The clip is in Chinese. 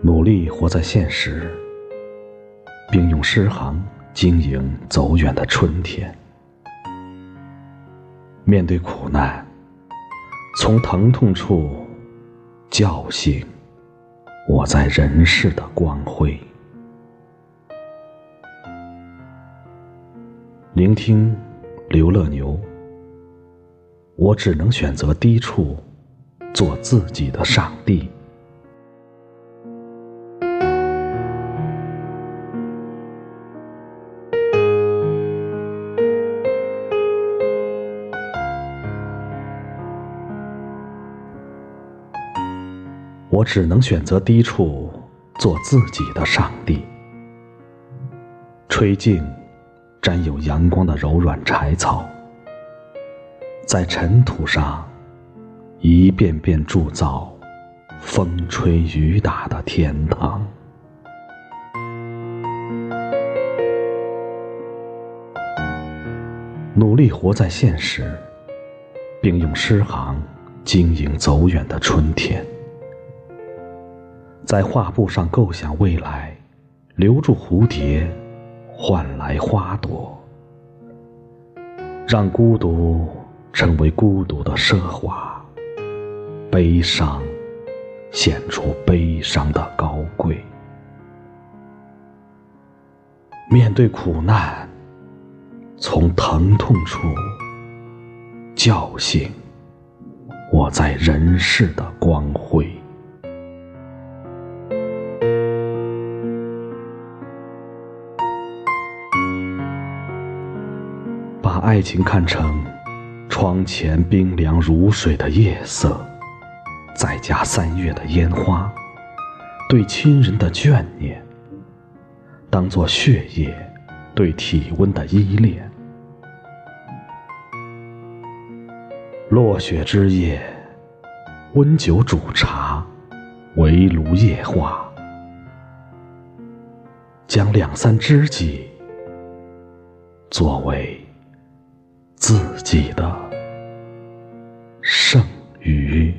努力活在现实，并用诗行经营走远的春天。面对苦难，从疼痛处叫醒我在人世的光辉。聆听刘乐牛，我只能选择低处，做自己的上帝。我只能选择低处，做自己的上帝。吹尽沾有阳光的柔软柴草，在尘土上一遍遍铸造风吹雨打的天堂。努力活在现实，并用诗行经营走远的春天。在画布上构想未来，留住蝴蝶，换来花朵，让孤独成为孤独的奢华，悲伤显出悲伤的高贵。面对苦难，从疼痛处叫醒我在人世的光爱情看成窗前冰凉如水的夜色，再加三月的烟花，对亲人的眷念，当作血液对体温的依恋。落雪之夜，温酒煮茶，围炉夜话，将两三知己作为。自己的剩余。